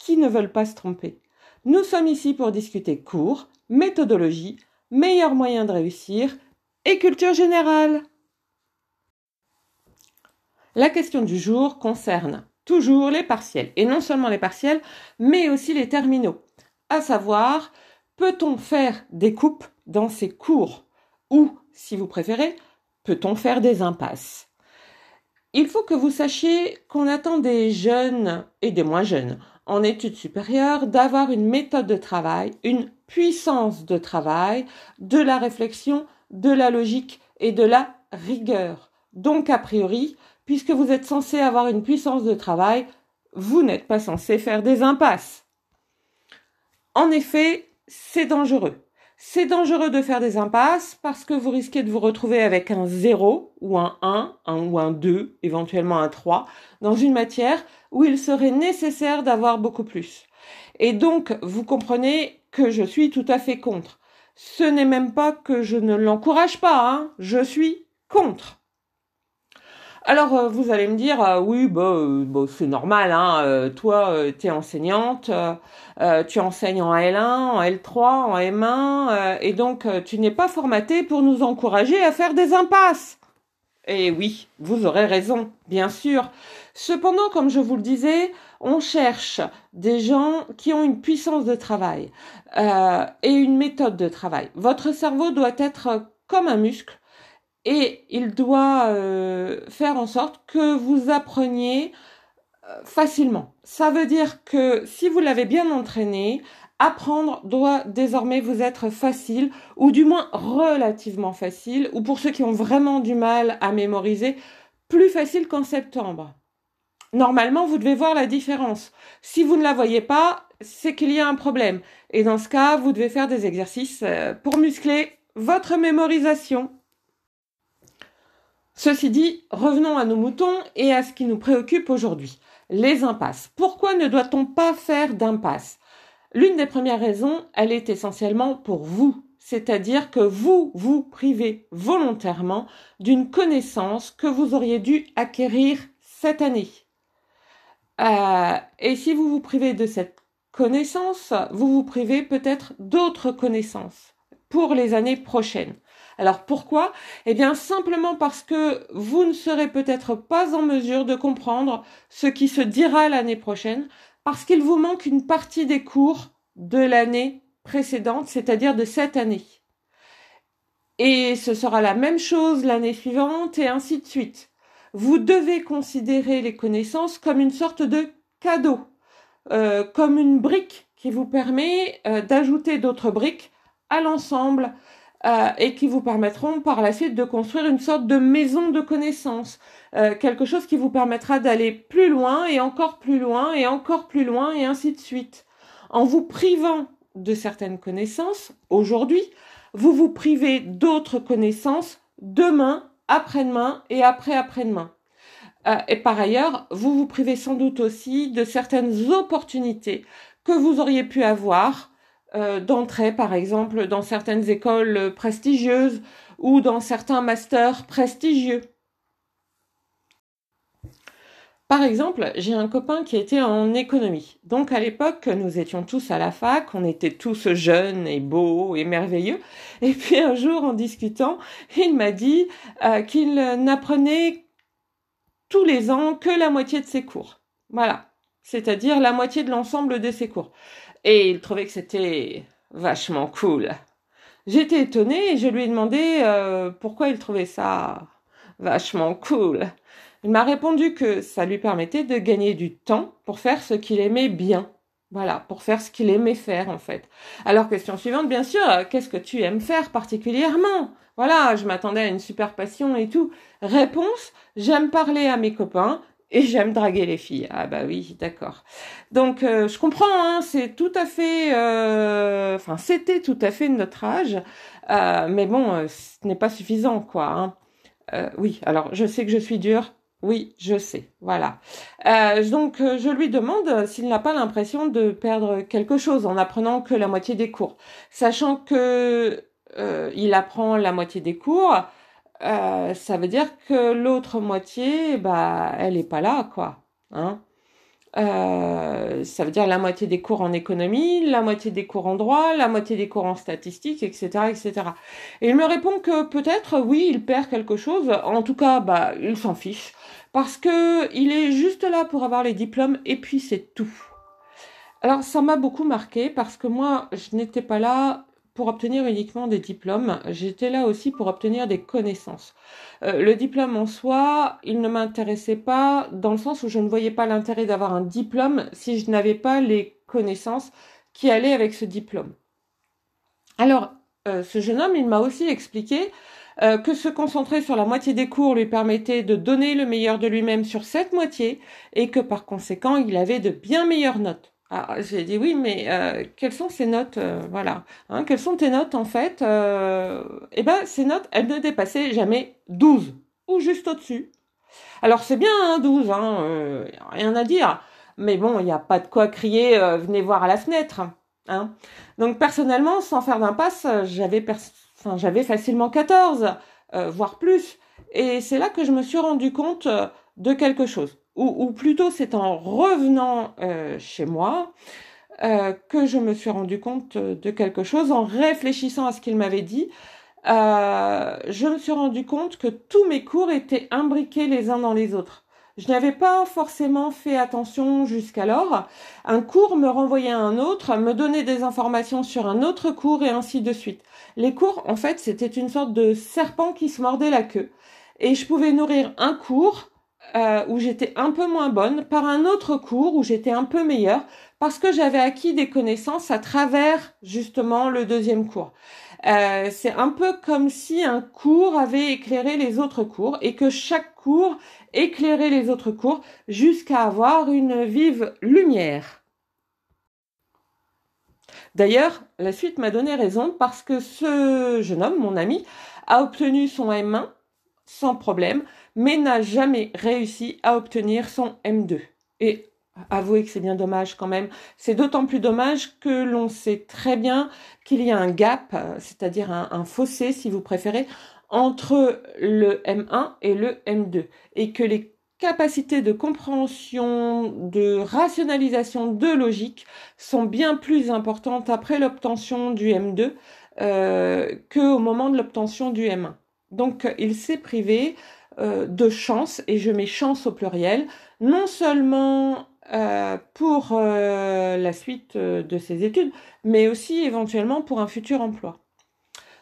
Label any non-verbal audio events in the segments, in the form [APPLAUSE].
qui ne veulent pas se tromper. Nous sommes ici pour discuter cours, méthodologie, meilleurs moyens de réussir et culture générale. La question du jour concerne toujours les partiels, et non seulement les partiels, mais aussi les terminaux. À savoir, peut-on faire des coupes dans ces cours? Ou, si vous préférez, peut-on faire des impasses? Il faut que vous sachiez qu'on attend des jeunes et des moins jeunes en études supérieures d'avoir une méthode de travail, une puissance de travail, de la réflexion, de la logique et de la rigueur. Donc, a priori, puisque vous êtes censé avoir une puissance de travail, vous n'êtes pas censé faire des impasses. En effet, c'est dangereux. C'est dangereux de faire des impasses parce que vous risquez de vous retrouver avec un 0 ou un 1, un ou un 2, éventuellement un 3, dans une matière où il serait nécessaire d'avoir beaucoup plus. Et donc, vous comprenez que je suis tout à fait contre. Ce n'est même pas que je ne l'encourage pas, hein, je suis contre. Alors euh, vous allez me dire euh, oui bah, euh, bah, c'est normal hein toi tu es enseignante tu enseignes en L1 en L3 en M1 et donc tu n'es pas formaté pour nous encourager à faire des impasses. Et oui, vous aurez raison, bien sûr. Cependant, comme je vous le disais, on cherche des gens qui ont une puissance de travail et une méthode de travail. Votre cerveau doit être comme un muscle et il doit euh, faire en sorte que vous appreniez euh, facilement. Ça veut dire que si vous l'avez bien entraîné, apprendre doit désormais vous être facile, ou du moins relativement facile, ou pour ceux qui ont vraiment du mal à mémoriser, plus facile qu'en septembre. Normalement, vous devez voir la différence. Si vous ne la voyez pas, c'est qu'il y a un problème. Et dans ce cas, vous devez faire des exercices euh, pour muscler votre mémorisation. Ceci dit, revenons à nos moutons et à ce qui nous préoccupe aujourd'hui, les impasses. Pourquoi ne doit-on pas faire d'impasses L'une des premières raisons, elle est essentiellement pour vous, c'est-à-dire que vous vous privez volontairement d'une connaissance que vous auriez dû acquérir cette année. Euh, et si vous vous privez de cette connaissance, vous vous privez peut-être d'autres connaissances pour les années prochaines. Alors pourquoi? Eh bien simplement parce que vous ne serez peut-être pas en mesure de comprendre ce qui se dira l'année prochaine, parce qu'il vous manque une partie des cours de l'année précédente, c'est-à-dire de cette année. Et ce sera la même chose l'année suivante et ainsi de suite. Vous devez considérer les connaissances comme une sorte de cadeau, euh, comme une brique qui vous permet euh, d'ajouter d'autres briques à l'ensemble euh, et qui vous permettront par la suite de construire une sorte de maison de connaissances, euh, quelque chose qui vous permettra d'aller plus loin et encore plus loin et encore plus loin et ainsi de suite. En vous privant de certaines connaissances aujourd'hui, vous vous privez d'autres connaissances demain, après-demain et après-après-demain. Euh, et par ailleurs, vous vous privez sans doute aussi de certaines opportunités que vous auriez pu avoir euh, d'entrée, par exemple, dans certaines écoles prestigieuses ou dans certains masters prestigieux. Par exemple, j'ai un copain qui était en économie. Donc à l'époque, nous étions tous à la fac, on était tous jeunes et beaux et merveilleux. Et puis un jour, en discutant, il m'a dit euh, qu'il n'apprenait tous les ans que la moitié de ses cours. Voilà, c'est-à-dire la moitié de l'ensemble de ses cours et il trouvait que c'était vachement cool. J'étais étonnée et je lui ai demandé euh, pourquoi il trouvait ça vachement cool. Il m'a répondu que ça lui permettait de gagner du temps pour faire ce qu'il aimait bien. Voilà, pour faire ce qu'il aimait faire en fait. Alors question suivante, bien sûr, qu'est-ce que tu aimes faire particulièrement? Voilà, je m'attendais à une super passion et tout. Réponse, j'aime parler à mes copains [LAUGHS] et j'aime draguer les filles. Ah bah oui, d'accord. Donc euh, je comprends, hein, c'est tout à fait, euh, enfin c'était tout à fait notre âge, euh, mais bon, ce n'est pas suffisant quoi. Hein. oui, alors je sais que je suis dure. Oui, je sais. Voilà. donc je lui demande s'il n'a pas l'impression de perdre quelque chose en apprenant que la moitié des cours, sachant que il apprend la moitié des cours. Euh, ça veut dire que l'autre moitié, bah, elle est pas là, quoi. Hein euh, ça veut dire la moitié des cours en économie, la moitié des cours en droit, la moitié des cours en statistique, etc., etc. Et il me répond que peut-être, oui, il perd quelque chose. En tout cas, bah, il s'en fiche parce que il est juste là pour avoir les diplômes et puis c'est tout. Alors ça m'a beaucoup marqué parce que moi, je n'étais pas là pour obtenir uniquement des diplômes, j'étais là aussi pour obtenir des connaissances. Euh, le diplôme en soi, il ne m'intéressait pas dans le sens où je ne voyais pas l'intérêt d'avoir un diplôme si je n'avais pas les connaissances qui allaient avec ce diplôme. Alors, euh, ce jeune homme, il m'a aussi expliqué euh, que se concentrer sur la moitié des cours lui permettait de donner le meilleur de lui-même sur cette moitié et que par conséquent, il avait de bien meilleures notes. Ah, j'ai dit oui, mais euh, quelles sont ces notes euh, Voilà. Hein, quelles sont tes notes en fait euh, Eh ben, ces notes, elles ne dépassaient jamais 12 ou juste au-dessus. Alors c'est bien hein, 12, hein, rien à dire. Mais bon, il n'y a pas de quoi crier venez voir à la fenêtre. Hein. Donc personnellement, sans faire d'impasse, j'avais enfin, j'avais facilement 14, voire plus. Et c'est là que je me suis rendu compte de quelque chose ou, plutôt c'est en revenant euh, chez moi euh, que je me suis rendu compte de quelque chose en réfléchissant à ce qu'il m'avait dit. Euh, je me suis rendu compte que tous mes cours étaient imbriqués les uns dans les autres. Je n'avais pas forcément fait attention jusqu'alors. Un cours me renvoyait à un autre, me donnait des informations sur un autre cours et ainsi de suite. Les cours, en fait, c'était une sorte de serpent qui se mordait la queue. Et je pouvais nourrir un cours euh, où j'étais un peu moins bonne par un autre cours où j'étais un peu meilleure parce que j'avais acquis des connaissances à travers justement le deuxième cours. Euh, c'est un peu comme si un cours avait éclairé les autres cours et que chaque cours éclairait les autres cours jusqu'à avoir une vive lumière. D'ailleurs, la suite m'a donné raison parce que ce jeune homme, mon ami, a obtenu son M1 sans problème, mais n'a jamais réussi à obtenir son M2. Et avouez que c'est bien dommage quand même. C'est d'autant plus dommage que l'on sait très bien qu'il y a un gap, c'est-à-dire un, fossé si vous préférez, entre le M1 et le M2. Et que les capacités de compréhension, de rationalisation, de logique sont bien plus importantes après l'obtention du M2 euh, qu'au moment de l'obtention du M1. Donc il s'est privé euh, de chance, et je mets chance au pluriel, non seulement euh, pour euh, la suite de ses études, mais aussi éventuellement pour un futur emploi.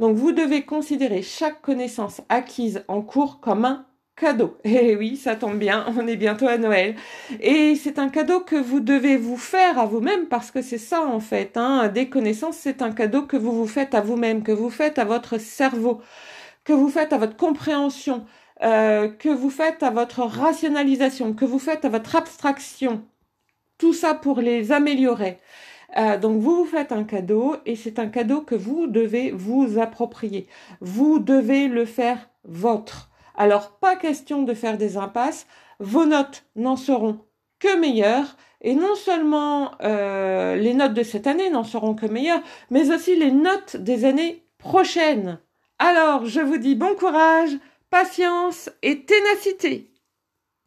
Donc vous devez considérer chaque connaissance acquise en cours comme un cadeau. [LAUGHS] Et oui, ça tombe bien, on est bientôt à Noël. Et c'est un cadeau que vous devez vous faire à vous-même parce que c'est ça en fait. Hein. Des connaissances, c'est un cadeau que vous vous faites à vous-même, que vous faites à votre cerveau que vous faites à votre compréhension, euh, que vous faites à votre rationalisation, que vous faites à votre abstraction, tout ça pour les améliorer. Euh, donc vous vous faites un cadeau et c'est un cadeau que vous devez vous approprier. Vous devez le faire votre. Alors pas question de faire des impasses. Vos notes n'en seront que meilleures et non seulement euh, les notes de cette année n'en seront que meilleures, mais aussi les notes des années prochaines. Alors, je vous dis bon courage, patience et ténacité.